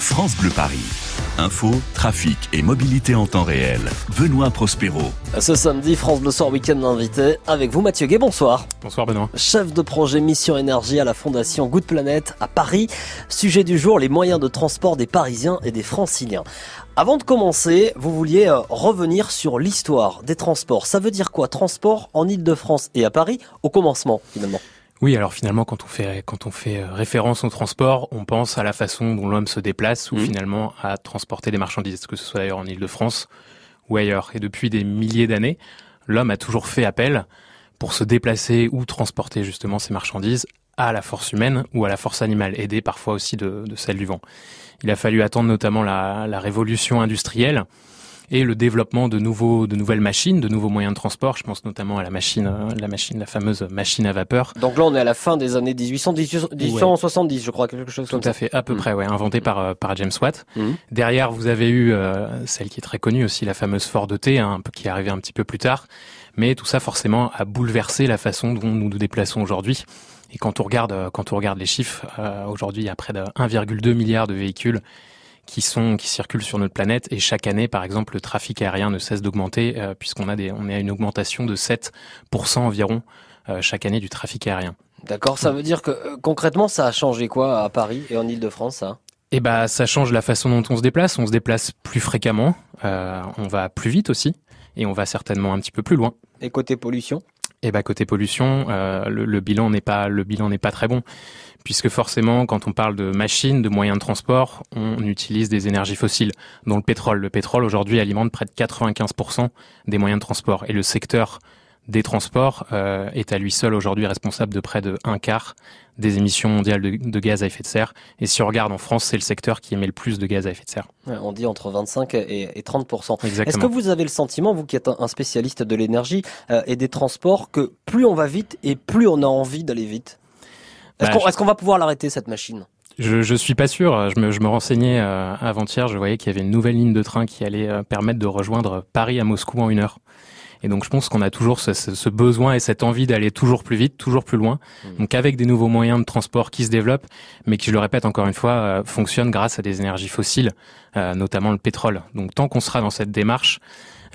France Bleu Paris. Info, trafic et mobilité en temps réel. Benoît Prospero. Ce samedi, France Bleu Soir Week-end invité avec vous Mathieu Gay, bonsoir. Bonsoir Benoît. Chef de projet Mission Énergie à la Fondation Good Planet à Paris. Sujet du jour, les moyens de transport des Parisiens et des Franciliens. Avant de commencer, vous vouliez euh, revenir sur l'histoire des transports. Ça veut dire quoi Transport en Ile-de-France et à Paris au commencement finalement? Oui, alors finalement, quand on fait quand on fait euh, référence au transport, on pense à la façon dont l'homme se déplace ou mmh. finalement à transporter des marchandises, que ce soit d'ailleurs en Île-de-France ou ailleurs. Et depuis des milliers d'années, l'homme a toujours fait appel pour se déplacer ou transporter justement ces marchandises à la force humaine ou à la force animale, aidée parfois aussi de, de celle du vent. Il a fallu attendre notamment la, la révolution industrielle et le développement de nouveaux, de nouvelles machines, de nouveaux moyens de transport. Je pense notamment à la machine, euh, la machine, la fameuse machine à vapeur. Donc là, on est à la fin des années 1800, 1870, je crois, quelque chose comme ça. Tout à fait, à peu mm. près, ouais, inventé par euh, par James Watt. Mm. Derrière, vous avez eu euh, celle qui est très connue aussi, la fameuse Ford T, hein, qui est arrivée un petit peu plus tard. Mais tout ça, forcément, a bouleversé la façon dont nous nous déplaçons aujourd'hui. Et quand on regarde, quand on regarde les chiffres, aujourd'hui, il y a près de 1,2 milliard de véhicules qui sont qui circulent sur notre planète. Et chaque année par exemple le trafic aérien ne cesse d'augmenter euh, puisqu'on a des on est à une augmentation de 7% environ euh, chaque année du trafic aérien. D'accord, ça veut dire que euh, concrètement ça a changé quoi à Paris et en Île-de-France ça? Eh ben ça change la façon dont on se déplace, on se déplace plus fréquemment, on va plus vite aussi et on va certainement un petit peu plus loin. Et côté pollution? Eh ben côté pollution, le, le bilan n'est pas le bilan n'est pas très bon puisque forcément, quand on parle de machines, de moyens de transport, on utilise des énergies fossiles, dont le pétrole. Le pétrole, aujourd'hui, alimente près de 95% des moyens de transport. Et le secteur des transports euh, est à lui seul aujourd'hui responsable de près de un quart des émissions mondiales de, gaz à effet de serre. Et si on regarde en France, c'est le secteur qui émet le plus de gaz à effet de serre. on dit entre 25 et, 30 Exactement. Est-ce que vous avez le sentiment, vous qui êtes un spécialiste de l'énergie euh, et des transports, que plus on va vite et plus on a envie d'aller vite? Bah, est-ce qu'on va pouvoir l'arrêter cette machine? Je, je suis pas sûr. Je me, je me renseignais euh, avant-hier. Je voyais qu'il y avait une nouvelle ligne de train qui allait euh, permettre de rejoindre Paris à Moscou en une heure. Et donc je pense qu'on a toujours ce, ce, besoin et cette envie d'aller toujours plus vite, toujours plus loin. Mmh. Donc avec des nouveaux moyens de transport qui se développent, mais qui, je le répète encore une fois, euh, fonctionnent grâce à des énergies fossiles, euh, notamment le pétrole. Donc tant qu'on sera dans cette démarche,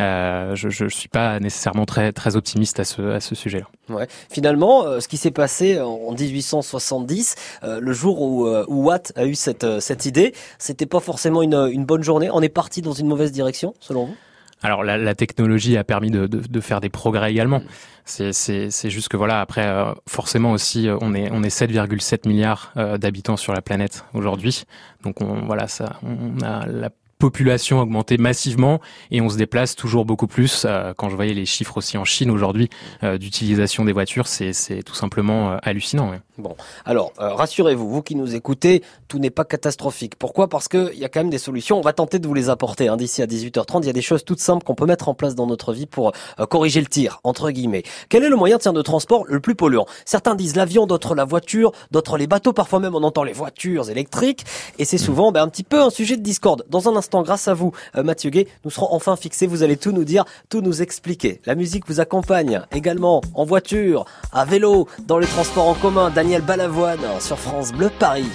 euh, je ne suis pas nécessairement très très optimiste à ce à ce sujet-là. Ouais. Finalement, euh, ce qui s'est passé en 1870, euh, le jour où, où, Watt a eu cette cette idée, c'était pas forcément une une bonne journée. On est parti dans une mauvaise direction, selon vous? Alors la, la, technologie a permis de, de, de, faire des progrès également. C'est juste que voilà, après forcément aussi, on est on est 7,7 milliards d'habitants sur la planète aujourd'hui. Donc on voilà ça, on a la population augmenté massivement et on se déplace toujours beaucoup plus. Euh, quand je voyais les chiffres aussi en Chine aujourd'hui euh, d'utilisation des voitures, c'est tout simplement euh, hallucinant. Bon, alors rassurez-vous, vous qui nous écoutez, tout n'est pas catastrophique. Pourquoi? Parce qu'il y a quand même des solutions. On va tenter de vous les apporter. Hein. D'ici à 18h30, il y a des choses toutes simples qu'on peut mettre en place dans notre vie pour corriger le tir, entre guillemets. Quel est le moyen de transport le plus polluant? Certains disent l'avion, d'autres la voiture, d'autres les bateaux. Parfois même on entend les voitures électriques. Et c'est souvent ben, un petit peu un sujet de discorde. Dans un instant, grâce à vous, euh, Mathieu Gay, nous serons enfin fixés. Vous allez tout nous dire, tout nous expliquer. La musique vous accompagne également en voiture, à vélo, dans les transports en commun. Daniel Balavoine sur France Bleu Paris.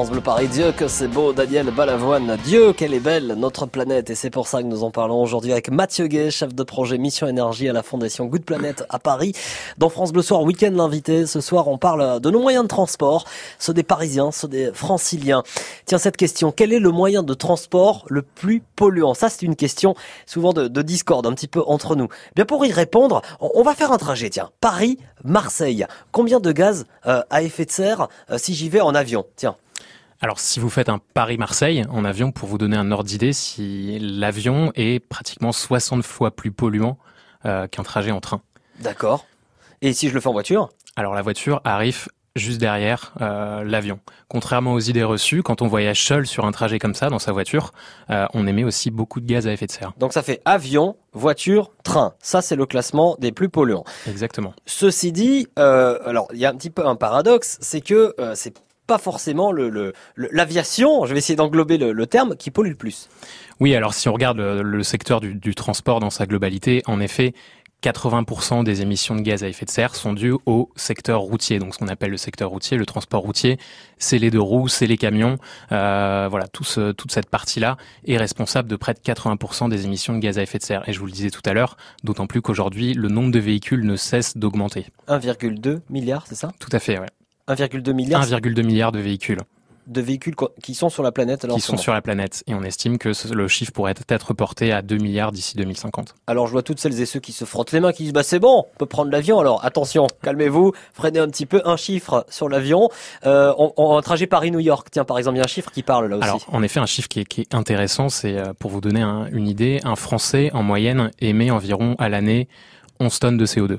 France Bleu Paris. Dieu que c'est beau, Daniel Balavoine. Dieu qu'elle est belle, notre planète. Et c'est pour ça que nous en parlons aujourd'hui avec Mathieu Gay, chef de projet Mission Énergie à la Fondation Good Planet à Paris. Dans France Bleu Soir, week-end l'invité. Ce soir, on parle de nos moyens de transport, ceux des Parisiens, ceux des Franciliens. Tiens, cette question, quel est le moyen de transport le plus polluant? Ça, c'est une question souvent de, de, discorde, un petit peu entre nous. Bien, pour y répondre, on, va faire un trajet, tiens. Paris-Marseille. Combien de gaz euh, à effet de serre euh, si j'y vais en avion? Tiens. Alors, si vous faites un Paris-Marseille en avion, pour vous donner un ordre d'idée, si l'avion est pratiquement 60 fois plus polluant euh, qu'un trajet en train. D'accord. Et si je le fais en voiture? Alors, la voiture arrive juste derrière euh, l'avion. Contrairement aux idées reçues, quand on voyage seul sur un trajet comme ça dans sa voiture, euh, on émet aussi beaucoup de gaz à effet de serre. Donc ça fait avion, voiture, train. Ça c'est le classement des plus polluants. Exactement. Ceci dit, euh, alors il y a un petit peu un paradoxe, c'est que c'est pas forcément le, l'aviation, je vais essayer d'englober le, terme, qui pollue le plus. Oui, alors si on regarde le, secteur du, du, transport dans sa globalité, en effet, 80% des émissions de gaz à effet de serre sont dues au secteur routier. Donc, ce qu'on appelle le secteur routier, le transport routier, c'est les deux roues, c'est les camions. Euh, voilà, tout ce, toute cette partie-là est responsable de près de 80% des émissions de gaz à effet de serre. Et je vous le disais tout à l'heure, d'autant plus qu'aujourd'hui, le nombre de véhicules ne cesse d'augmenter. 1,2 milliard, c'est ça? Tout à fait, ouais. 1,2 milliard 1,2 milliard de véhicules de véhicules qui sont sur la planète Qui sont sur la planète. Et on estime que le chiffre pourrait être porté à 2 milliards d'ici 2050. Alors je vois toutes celles et ceux qui se frottent les mains, qui disent bah c'est bon, on peut prendre l'avion. Alors attention, calmez-vous, freinez un petit peu. Un chiffre sur l'avion. Euh, un trajet Paris-New York, tiens par exemple, il y a un chiffre qui parle là aussi. Alors en effet, un chiffre qui est, intéressant, c'est euh, pour vous donner une idée, un Français en moyenne émet environ à l'année 11 tonnes de CO2.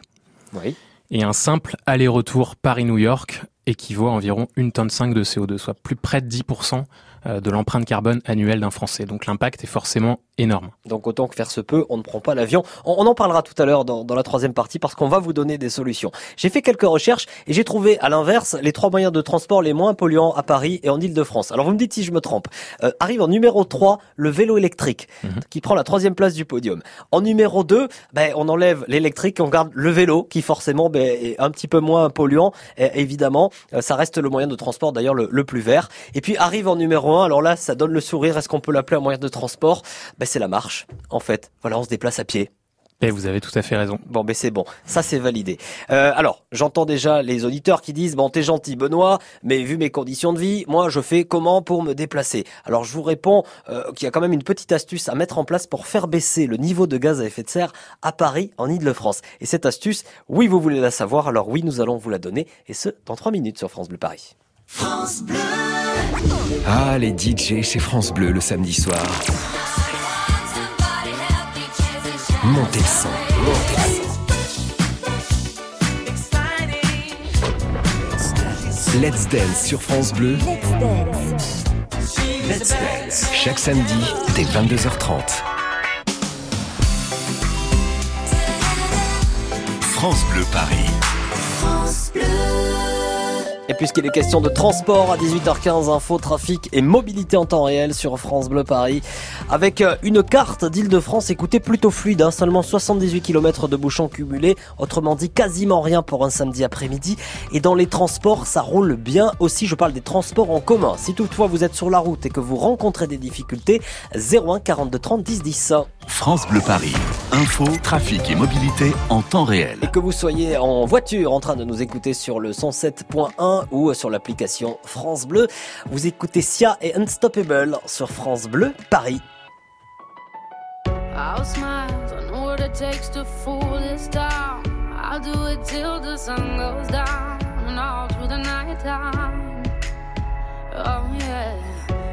Oui. Et un simple aller-retour Paris-New York équivaut à environ une tonne 5 de CO2, soit plus près de 10% euh, de l'empreinte carbone annuelle d'un Français. Donc l'impact est forcément énorme. Donc autant que faire se peut, on ne prend pas l'avion. On, en parlera tout à l'heure dans, la troisième partie parce qu'on va vous donner des solutions. J'ai fait quelques recherches et j'ai trouvé à l'inverse les trois moyens de transport les moins polluants à Paris et en Ile-de-France. Alors vous me dites si je me trompe. Euh, arrive en numéro 3 le vélo électrique mhm. qui prend la troisième place du podium. En numéro 2, ben, on enlève l'électrique et on garde le vélo qui forcément ben, est un petit peu moins polluant. évidemment, euh, ça reste le moyen de transport d'ailleurs le, le plus vert. Et puis arrive en numéro alors là, ça donne le sourire. Est-ce qu'on peut l'appeler un moyen de transport? Ben, C'est la marche, en fait. Voilà, on se déplace à pied. Et vous avez tout à fait raison. Bon, ben c'est bon, ça c'est validé. Euh, alors, j'entends déjà les auditeurs qui disent bon, t'es gentil, Benoît, mais vu mes conditions de vie, moi je fais comment pour me déplacer? Alors, je vous réponds euh, qu'il y a quand même une petite astuce à mettre en place pour faire baisser le niveau de gaz à effet de serre à Paris, en Île-de-France. Et cette astuce, oui, vous voulez la savoir, alors oui, nous allons vous la donner, et ce dans trois minutes sur France Bleu Paris. France Bleu. Ah, les DJ chez France Bleu le samedi soir. Montez le son, Let's Dance sur France Bleu. Let's Dance. Chaque samedi dès 22h30. France Bleu Paris. Et puisqu'il est question de transport à 18h15, info, trafic et mobilité en temps réel sur France Bleu Paris. Avec euh, une carte d'Île-de-France, écoutez, plutôt fluide, hein, seulement 78 km de bouchons cumulés, autrement dit quasiment rien pour un samedi après-midi. Et dans les transports, ça roule bien aussi, je parle des transports en commun. Si toutefois vous êtes sur la route et que vous rencontrez des difficultés, 01 42 30 10 10. France Bleu Paris, info, trafic et mobilité en temps réel. Et que vous soyez en voiture en train de nous écouter sur le 107.1 ou sur l'application France Bleu. Vous écoutez Sia et Unstoppable sur France Bleu Paris. I'll smile, I know what it takes to fool this town. I'll do it till the sun goes down and all through the night time. Oh yeah,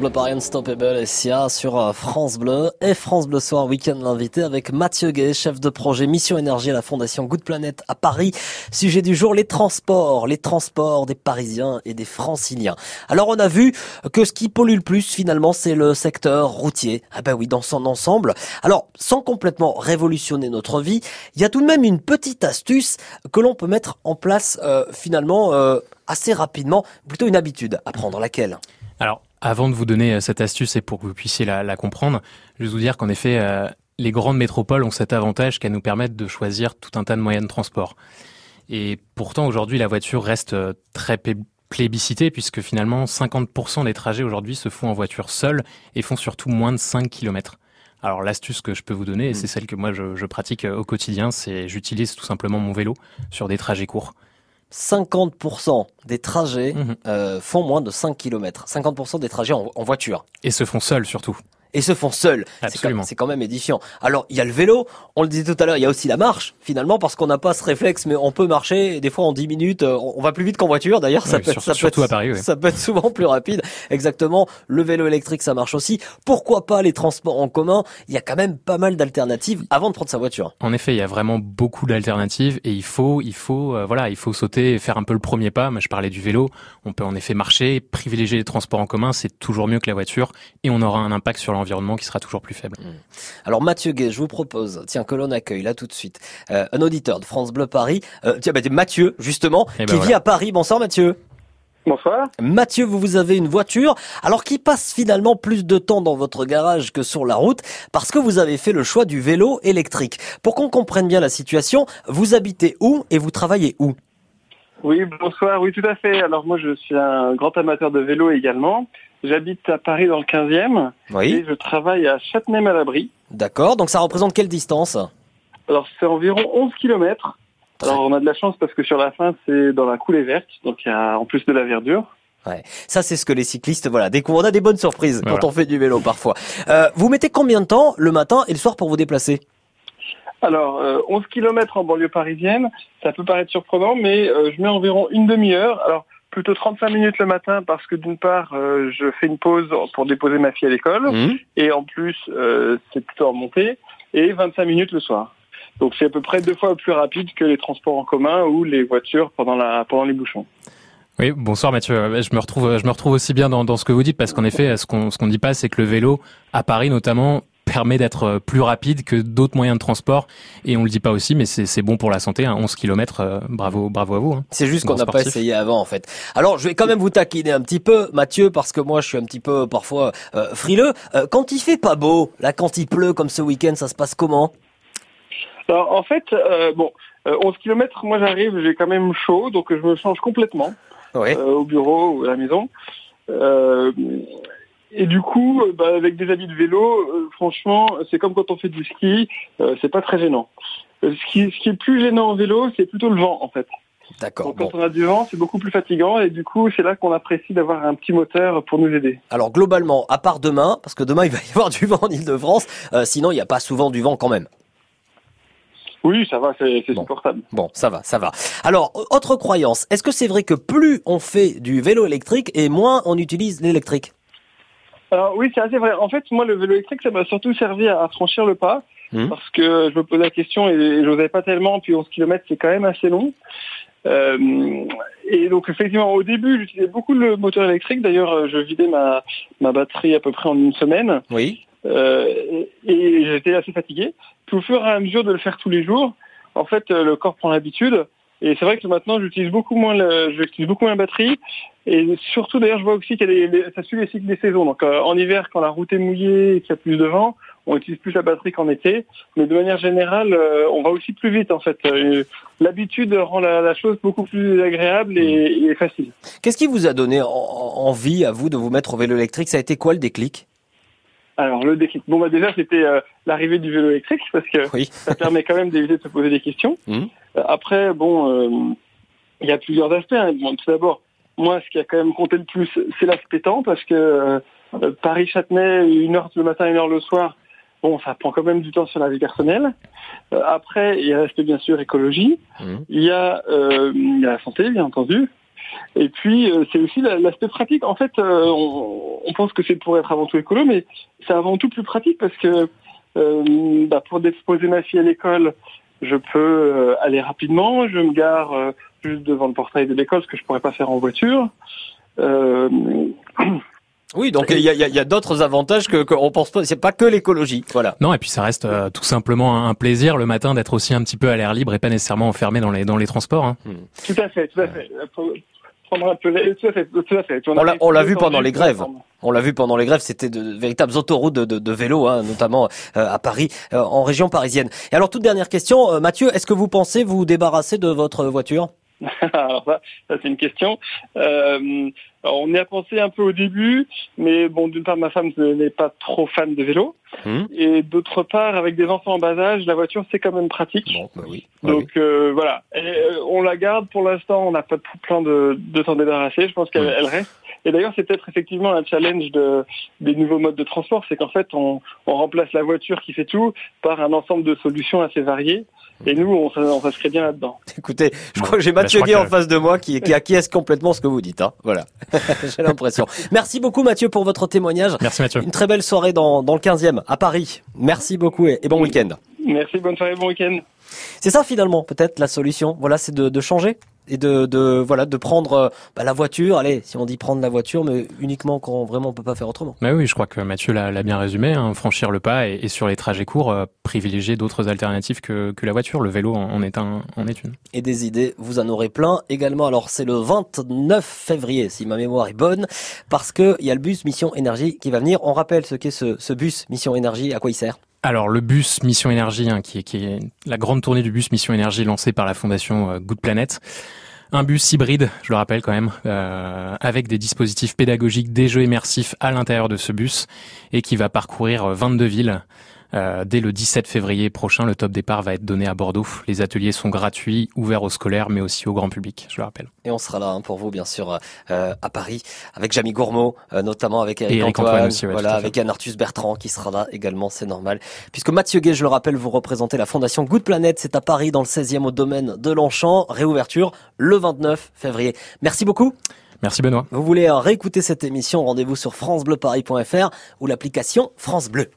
Bleu Paris Unstoppable et Sia sur euh, France Bleu et France Bleu Soir Week-end l'invité avec Mathieu Gay, chef de projet Mission Énergie à la Fondation Good Planet à Paris. Sujet du jour, les transports, les transports des Parisiens et des Franciliens. Alors on a vu que ce qui pollue le plus finalement c'est le secteur routier. Ah ben oui, dans son ensemble. Alors sans complètement révolutionner notre vie, il y a tout de même une petite astuce que l'on peut mettre en place euh, finalement euh, assez rapidement, plutôt une habitude à prendre. Laquelle? Alors avant de vous donner euh, cette astuce et pour que vous puissiez la, la comprendre, je vais vous dire qu'en effet, euh, les grandes métropoles ont cet avantage qu'elles nous permettent de choisir tout un tas de moyens de transport. Et pourtant, aujourd'hui, la voiture reste euh, très plébiscitée puisque finalement, 50% des trajets aujourd'hui se font en voiture seule et font surtout moins de 5 km. Alors l'astuce que je peux vous donner, et c'est mmh. celle que moi je, je pratique au quotidien, c'est j'utilise tout simplement mon vélo sur des trajets courts. 50% des trajets mmh. euh, font moins de 5 km. 50% des trajets en, en voiture. Et se font seuls surtout et se font seuls. C'est quand, même édifiant. Alors, il y a le vélo, on le disait tout à l'heure, il y a aussi la marche, finalement, parce qu'on n'a pas ce réflexe, mais on peut marcher, et des fois en 10 minutes, euh, on va plus vite qu'en voiture, d'ailleurs, ça, peut, ça, peut être, à Paris, ça peut être souvent plus rapide. Exactement, le vélo électrique, ça marche aussi. Pourquoi pas les transports en commun? Il y a quand même pas mal d'alternatives avant de prendre sa voiture. En effet, il y a vraiment beaucoup d'alternatives, et il faut, il faut, euh, voilà, il faut sauter et faire un peu le premier pas. Moi, je parlais du vélo, on peut en effet marcher, privilégier les transports en commun, c'est toujours mieux que la voiture, et on aura un impact sur l'environnement qui sera toujours plus faible. Mmh. Alors Mathieu Gay, je vous propose, tiens, que l'on accueille là tout de suite, euh, un auditeur de France Bleu Paris, euh, tiens, bah, Mathieu, justement, eh ben qui vit à Paris. Bonsoir Mathieu. Bonsoir. Mathieu, vous, vous avez une voiture, alors qui passe finalement plus de temps dans votre garage que sur la route, parce que vous avez fait le choix du vélo électrique. Pour qu'on comprenne bien la situation, vous habitez où et vous travaillez où? Oui, bonsoir, oui tout à fait. Alors moi je suis un grand amateur de vélo également. J'habite à Paris dans le 15e. Oui. Et je travaille à Châtenay-Malabry. D'accord. Donc ça représente quelle distance? Alors c'est environ 11 km. Alors on a de la chance parce que sur la fin c'est dans la coulée verte, donc il y a en plus de la verdure. Ouais. Ça c'est ce que les cyclistes voilà découvrent. On a des bonnes surprises quand on fait du vélo parfois. Euh, vous mettez combien de temps le matin et le soir pour vous déplacer? Alors, euh, 11 km en banlieue parisienne, ça peut paraître surprenant, mais euh, je mets environ une demi-heure. Alors, plutôt 35 minutes le matin parce que d'une part, euh, je fais une pause pour déposer ma fille à l'école mmh. et en plus, euh, c'est plutôt en montée et 25 minutes le soir. Donc c'est à peu près deux fois plus rapide que les transports en commun ou les voitures pendant la pendant les bouchons. Oui, bonsoir Mathieu. Je me retrouve, je me retrouve aussi bien dans, dans ce que vous dites parce qu'en effet, ce qu'on ce qu'on dit pas, c'est que le vélo à Paris notamment permet d'être euh, plus rapide que d'autres moyens de transport. Et on le dit pas aussi, mais c'est bon pour la santé. Hein. 11 km, euh, bravo, bravo à vous. Hein. C'est juste qu'on n'a pas essayé avant, en fait. Alors, je vais quand même vous taquiner un petit peu, Mathieu, parce que moi, je suis un petit peu parfois euh, frileux. quand il fait pas beau, là, quand il pleut comme ce week-end, ça se passe comment? Alors, en fait, bon, 11 km, moi j'arrive, j'ai quand même chaud, donc je me change complètement au bureau ou à la maison. Euh, et du coup, euh, bah, avec des habits de vélo, euh, franchement, c'est comme quand on fait du ski, euh, c'est pas très gênant. ce, qui, ce qui est plus gênant en vélo, c'est plutôt le vent, en fait. D'accord. Quand on a du vent, c'est beaucoup plus fatigant et du coup, c'est là qu'on apprécie d'avoir un petit moteur pour nous aider. Alors globalement, à part demain, parce que demain il va y avoir du vent en Ile-de-France, sinon il n'y a pas souvent du vent quand même. Oui, ça va, c'est supportable. Bon, ça va, ça va. Alors, autre croyance, est-ce que c'est vrai que plus on fait du vélo électrique et moins on utilise l'électrique? Alors oui, c'est assez vrai. En fait, moi, le vélo électrique, ça m'a surtout servi à, franchir le pas. Mmh. Parce que je me posais la question et, je n'osais pas tellement, puis 11 km c'est quand même assez long. Euh, et donc effectivement au début j'utilisais beaucoup le moteur électrique. D'ailleurs je vidais ma, ma batterie à peu près en une semaine. Oui. Euh, et, j'étais assez fatigué. Puis au fur et à mesure de le faire tous les jours, en fait le corps prend l'habitude. Et c'est vrai que maintenant, j'utilise beaucoup moins le, j'utilise beaucoup moins la batterie. Et surtout, d'ailleurs, je vois aussi qu'il y a ça suit les cycles des saisons. Donc, euh, en hiver, quand la route est mouillée et qu'il y a plus de vent, on utilise plus la batterie qu'en été, mais de manière générale, on va aussi plus vite en fait. L'habitude rend la, chose beaucoup plus agréable et, et facile. Qu'est-ce qui vous a donné envie à vous de vous mettre au vélo électrique? Ça a été quoi le déclic? Alors le déclic. Bon bah déjà c'était euh, l'arrivée du vélo électrique parce que ça permet quand même d'éviter de se poser des questions. Mmh. Euh, après bon, euh, il y a plusieurs aspects. Hein. tout d'abord, moi ce qui a quand même compté le plus, c'est l'aspect temps parce que Paris Châtenay une heure le matin, une heure le soir. Bon, ça prend quand même du temps sur la vie personnelle. après, il reste bien sûr écologie. Mmh. Il y a il y a la santé, bien entendu. Et puis, euh, c'est aussi l'aspect pratique. En fait, euh, on, pense que c'est pour être avant tout écolo, mais c'est avant tout plus pratique parce que euh, bah, pour déposer ma fille à l'école, je peux aller rapidement. Je me gare juste devant le portail de l'école, ce que je pourrais pas faire en voiture. Oui, donc il y a, y a d'autres avantages que qu'on pense pas. C'est pas que l'écologie, voilà. Non, et puis ça reste tout simplement un plaisir le matin d'être aussi un petit peu à l'air libre et pas nécessairement enfermé dans les dans les transports. Hein. Tout à fait, tout à fait. On l'a vu pendant les grèves. On l'a vu pendant les grèves, c'était de, véritables autoroutes de, de, vélo, hein, notamment euh, à Paris, euh, en région parisienne. Et alors, toute dernière question, euh, Mathieu, est-ce que vous pensez vous débarrasser de votre voiture? alors ça, ça c'est une question. Euh, on y a pensé un peu au début, mais bon, d'une part, ma femme n'est pas trop fan de vélo, hum. et d'autre part, avec des enfants en bas âge, la voiture c'est quand même pratique. Bah oui. Bah Donc euh, voilà, euh, on la garde pour l'instant. On n'a pas de plan de, de s'en débarrasser. Je pense qu'elle hum. reste. Et d'ailleurs, c'est peut-être effectivement un challenge de, des nouveaux modes de transport, c'est qu'en fait, on, on remplace la voiture qui fait tout par un ensemble de solutions assez variées. Et nous, on, on s'inscrit bien là-dedans. Écoutez, je crois que j'ai Mathieu Gué en face de moi qui, qui acquiesce complètement ce que vous dites. Hein. Voilà, j'ai l'impression. Merci beaucoup Mathieu pour votre témoignage. Merci Mathieu. Une très belle soirée dans, dans le 15e à Paris. Merci beaucoup et, bon week-end. Merci, bonne soirée, bon week-end. C'est ça finalement peut-être la solution. Voilà, c'est de, de changer? Et de, de voilà de prendre euh, bah, la voiture. Allez, si on dit prendre la voiture, mais uniquement quand vraiment on peut pas faire autrement. Mais oui, je crois que Mathieu l'a bien résumé. Hein, franchir le pas et, sur les trajets courts, euh, privilégier d'autres alternatives que, que la voiture. Le vélo en est un en est une. Et des idées, vous en aurez plein également. Alors c'est le 29 février, si ma mémoire est bonne, parce que il y a le bus Mission Énergie qui va venir. On rappelle ce qu'est ce, ce bus Mission Énergie, à quoi il sert alors le bus Mission Énergie, hein, qui, est, la grande tournée du bus Mission Énergie lancée par la fondation euh, Good Planet, un bus hybride, je le rappelle quand même, euh, avec des dispositifs pédagogiques, des jeux immersifs à l'intérieur de ce bus et qui va parcourir 22 villes euh, dès le 17 février prochain, le top départ va être donné à Bordeaux. Les ateliers sont gratuits, ouverts aux scolaires, mais aussi au grand public, je le rappelle. Et on sera là hein, pour vous, bien sûr, euh, à Paris, avec Jamie Gourmaud, euh, notamment avec Eric, Antoine, aussi, voilà, avec Anne Arthus Bertrand qui sera là également, c'est normal. Puisque Mathieu Gay, je le rappelle, vous représentez la fondation Good Planet, c'est à Paris, dans le 16e au domaine de Longchamp. Réouverture le 29 février. Merci beaucoup. Merci Benoît. Vous voulez réécouter cette émission, rendez-vous sur francebleuparis.fr ou l'application France Bleu.